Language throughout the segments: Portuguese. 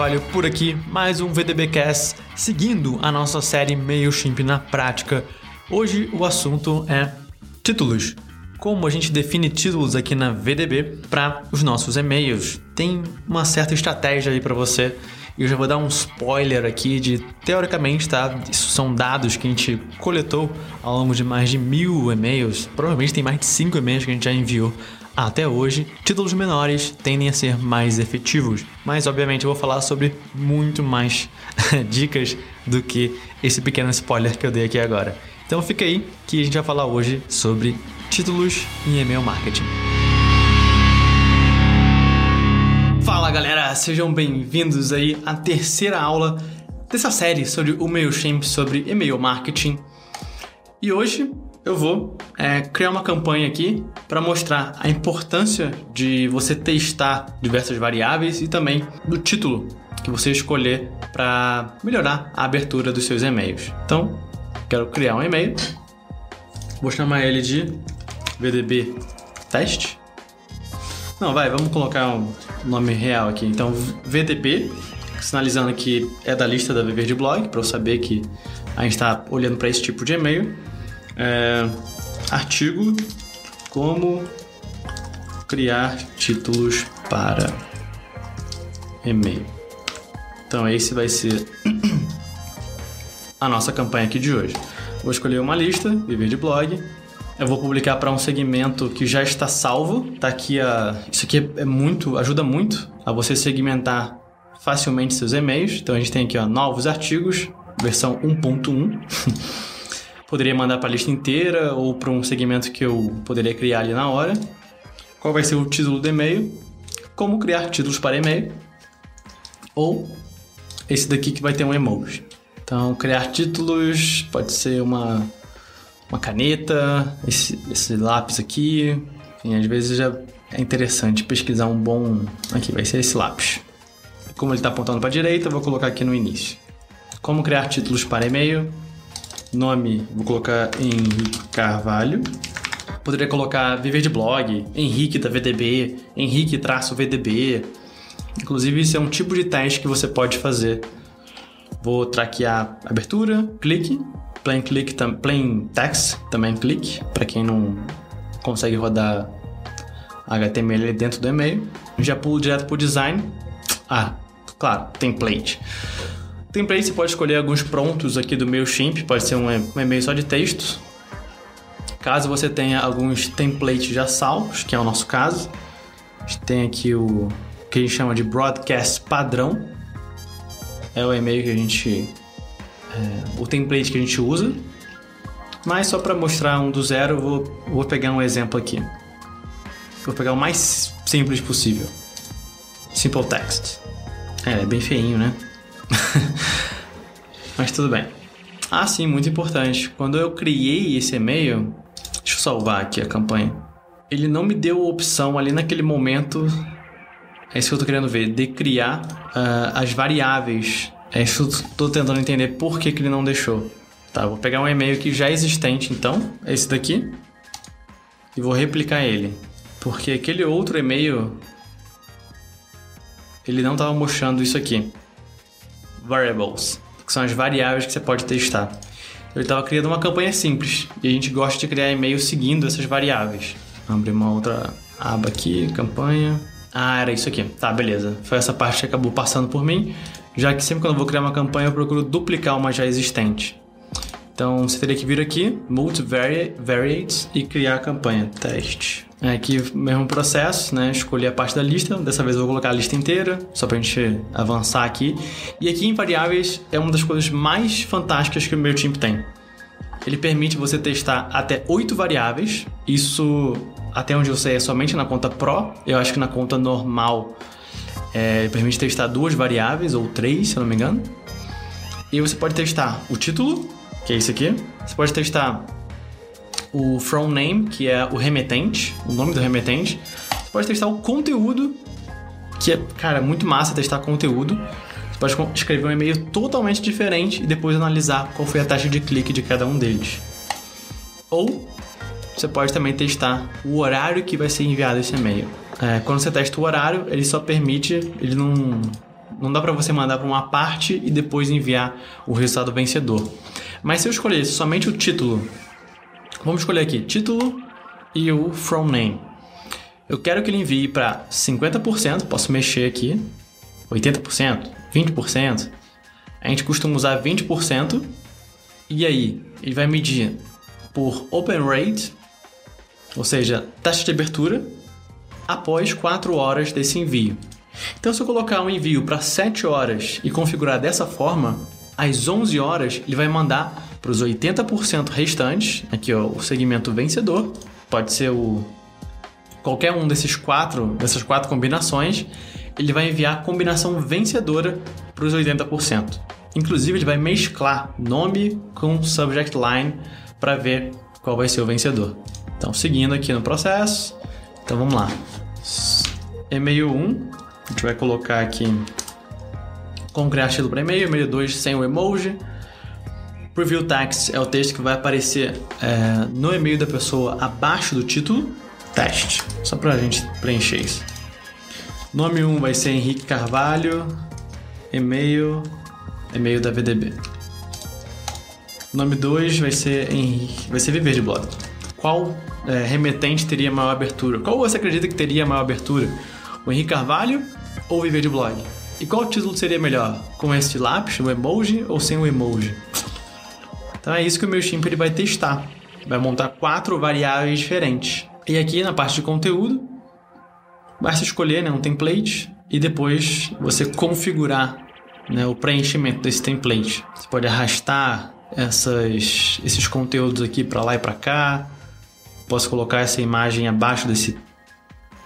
Carvalho por aqui, mais um VDBcast, seguindo a nossa série MailChimp na prática. Hoje o assunto é títulos. Como a gente define títulos aqui na VDB para os nossos e-mails. Tem uma certa estratégia aí para você. Eu já vou dar um spoiler aqui de, teoricamente, tá? Isso são dados que a gente coletou ao longo de mais de mil e-mails. Provavelmente tem mais de cinco e-mails que a gente já enviou até hoje, títulos menores tendem a ser mais efetivos, mas obviamente eu vou falar sobre muito mais dicas do que esse pequeno spoiler que eu dei aqui agora. Então fica aí que a gente vai falar hoje sobre títulos em e-mail marketing. Fala galera, sejam bem-vindos aí à terceira aula dessa série sobre o MailChimp, sobre e-mail marketing. E hoje eu vou é, criar uma campanha aqui para mostrar a importância de você testar diversas variáveis e também do título que você escolher para melhorar a abertura dos seus e-mails. Então, quero criar um e-mail, vou chamar ele de VDB teste. Não, vai, vamos colocar um nome real aqui. Então, VDB, sinalizando que é da lista da Viver de Blog, para eu saber que a gente está olhando para esse tipo de e-mail. É, artigo como criar títulos para e-mail. Então esse vai ser a nossa campanha aqui de hoje. Vou escolher uma lista, viver de blog. Eu vou publicar para um segmento que já está salvo. Tá aqui a isso aqui é muito, ajuda muito a você segmentar facilmente seus e-mails. Então a gente tem aqui ó, novos artigos, versão 1.1. poderia mandar para a lista inteira ou para um segmento que eu poderia criar ali na hora. Qual vai ser o título do e-mail? Como criar títulos para e-mail? Ou esse daqui que vai ter um emoji. Então, criar títulos pode ser uma, uma caneta, esse, esse lápis aqui. Enfim, às vezes já é interessante pesquisar um bom. Aqui vai ser esse lápis. Como ele está apontando para a direita, eu vou colocar aqui no início. Como criar títulos para e-mail? Nome, vou colocar Henrique Carvalho. Poderia colocar Viver de Blog, Henrique da VDB, Henrique-VDB. Inclusive, isso é um tipo de teste que você pode fazer. Vou traquear abertura, clique, plain click, plain text, também clique, para quem não consegue rodar HTML dentro do e-mail. Já pulo direto para o design. Ah, claro, template. Template você pode escolher alguns prontos aqui do MailChimp, pode ser um e-mail só de textos. Caso você tenha alguns templates já salvos, que é o nosso caso, a gente tem aqui o que a gente chama de broadcast padrão. É o e-mail que a gente. É, o template que a gente usa. Mas só para mostrar um do zero, eu vou, vou pegar um exemplo aqui. Vou pegar o mais simples possível. Simple text. É, é bem feinho, né? Mas tudo bem. Ah, sim, muito importante. Quando eu criei esse e-mail, deixa eu salvar aqui a campanha. Ele não me deu opção ali naquele momento. É isso que eu tô querendo ver, de criar uh, as variáveis. É isso que eu tô tentando entender por que, que ele não deixou. Tá, vou pegar um e-mail que já é existente, então, esse daqui, e vou replicar ele. Porque aquele outro e-mail, ele não estava mostrando isso aqui variables, que são as variáveis que você pode testar. Ele estava criando uma campanha simples e a gente gosta de criar e-mail seguindo essas variáveis. Vamos abrir uma outra aba aqui, campanha. Ah, era isso aqui. Tá, beleza. Foi essa parte que acabou passando por mim, já que sempre quando eu vou criar uma campanha eu procuro duplicar uma já existente. Então você teria que vir aqui, multivariates e criar a campanha, teste. É aqui mesmo processo, né? Escolher a parte da lista. Dessa vez eu vou colocar a lista inteira, só pra gente avançar aqui. E aqui em variáveis é uma das coisas mais fantásticas que o meu time tem. Ele permite você testar até oito variáveis. Isso, até onde eu sei, é somente na conta Pro. Eu acho que na conta normal é, permite testar duas variáveis, ou três, se eu não me engano. E você pode testar o título, que é esse aqui. Você pode testar o from name, que é o remetente, o nome do remetente. Você pode testar o conteúdo, que é, cara, muito massa testar conteúdo. Você pode escrever um e-mail totalmente diferente e depois analisar qual foi a taxa de clique de cada um deles. Ou você pode também testar o horário que vai ser enviado esse e-mail. É, quando você testa o horário, ele só permite, ele não, não dá para você mandar para uma parte e depois enviar o resultado vencedor. Mas se eu escolher somente o título, vamos escolher aqui título e o from name. Eu quero que ele envie para 50%, posso mexer aqui, 80%, 20%. A gente costuma usar 20%. E aí, ele vai medir por open rate, ou seja, taxa de abertura, após 4 horas desse envio. Então, se eu colocar um envio para 7 horas e configurar dessa forma, às 11 horas ele vai mandar para os 80% restantes, aqui ó, o segmento vencedor, pode ser o qualquer um desses quatro, dessas quatro combinações, ele vai enviar a combinação vencedora para os 80%. Inclusive, ele vai mesclar nome com subject line para ver qual vai ser o vencedor. Então, seguindo aqui no processo, então vamos lá. E-mail 1, a gente vai colocar aqui como criar estilo para e-mail, e-mail 2 sem o emoji. Preview text é o texto que vai aparecer é, no e-mail da pessoa abaixo do título. Teste, só para a gente preencher isso. Nome 1 vai ser Henrique Carvalho, e-mail, e-mail da VDB. Nome 2 vai ser Henrique, vai ser Viver de Blog. Qual é, remetente teria maior abertura? Qual você acredita que teria maior abertura? O Henrique Carvalho ou Viver de Blog? E qual título seria melhor? Com este lápis, o emoji ou sem o emoji? Então é isso que o meu ele vai testar. Vai montar quatro variáveis diferentes. E aqui na parte de conteúdo, basta escolher né, um template e depois você configurar né, o preenchimento desse template. Você pode arrastar essas, esses conteúdos aqui para lá e para cá. Posso colocar essa imagem abaixo desse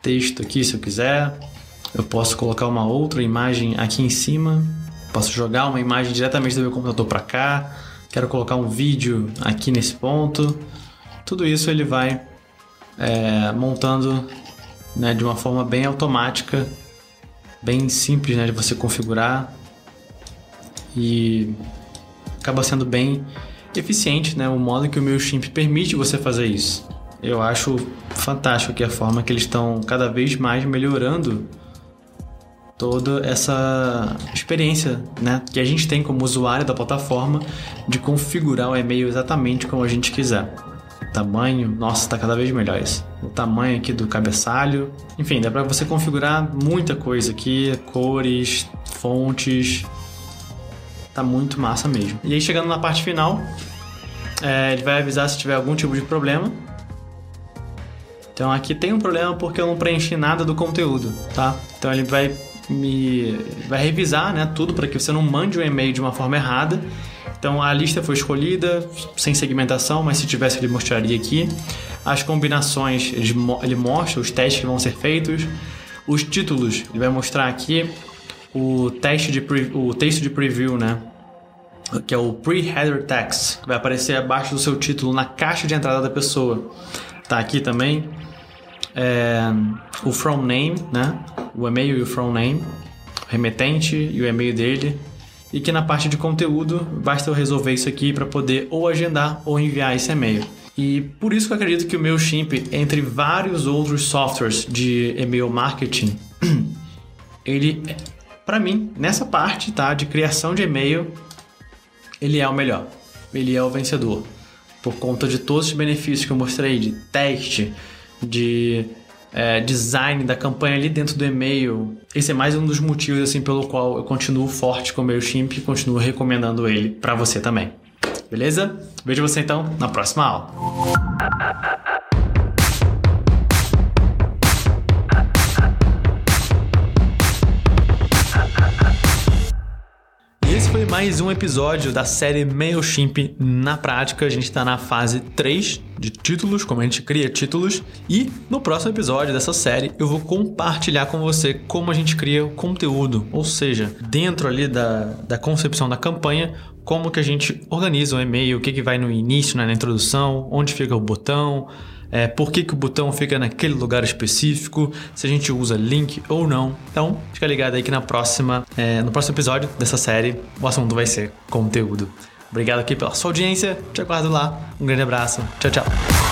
texto aqui se eu quiser. Eu posso colocar uma outra imagem aqui em cima. Posso jogar uma imagem diretamente do meu computador para cá. Quero colocar um vídeo aqui nesse ponto. Tudo isso ele vai é, montando né, de uma forma bem automática, bem simples né, de você configurar e acaba sendo bem eficiente né, o modo que o MailChimp permite você fazer isso. Eu acho fantástico que a forma que eles estão cada vez mais melhorando toda essa experiência né, que a gente tem como usuário da plataforma de configurar o e-mail exatamente como a gente quiser tamanho, nossa, está cada vez melhor isso. O tamanho aqui do cabeçalho, enfim, dá para você configurar muita coisa aqui, cores, fontes, tá muito massa mesmo. E aí chegando na parte final, é, ele vai avisar se tiver algum tipo de problema. Então aqui tem um problema porque eu não preenchi nada do conteúdo, tá? Então ele vai me vai revisar, né, tudo para que você não mande o um e-mail de uma forma errada então a lista foi escolhida sem segmentação, mas se tivesse ele mostraria aqui. As combinações, ele, mostra os testes que vão ser feitos. Os títulos, ele vai mostrar aqui o teste de o texto de preview, né? Que é o pre-header text, vai aparecer abaixo do seu título na caixa de entrada da pessoa. Tá aqui também é, o from name, né? O e-mail e o from name, o remetente e o e-mail dele e que na parte de conteúdo basta eu resolver isso aqui para poder ou agendar ou enviar esse e-mail. E por isso que eu acredito que o MailChimp, entre vários outros softwares de e-mail marketing, ele, para mim, nessa parte tá, de criação de e-mail, ele é o melhor. Ele é o vencedor. Por conta de todos os benefícios que eu mostrei, de teste, de é, design da campanha ali dentro do e-mail. Esse é mais um dos motivos assim pelo qual eu continuo forte com o MailChimp e continuo recomendando ele para você também. Beleza? Vejo você então na próxima aula. Mais um episódio da série MailChimp na prática. A gente está na fase 3 de títulos, como a gente cria títulos. E no próximo episódio dessa série eu vou compartilhar com você como a gente cria o conteúdo, ou seja, dentro ali da, da concepção da campanha, como que a gente organiza o e-mail, o que, que vai no início, né, na introdução, onde fica o botão, é, por que, que o botão fica naquele lugar específico, se a gente usa link ou não. Então, fica ligado aí que na próxima, é, no próximo episódio dessa série, o assunto vai ser conteúdo. Obrigado aqui pela sua audiência, te aguardo lá. Um grande abraço, tchau, tchau.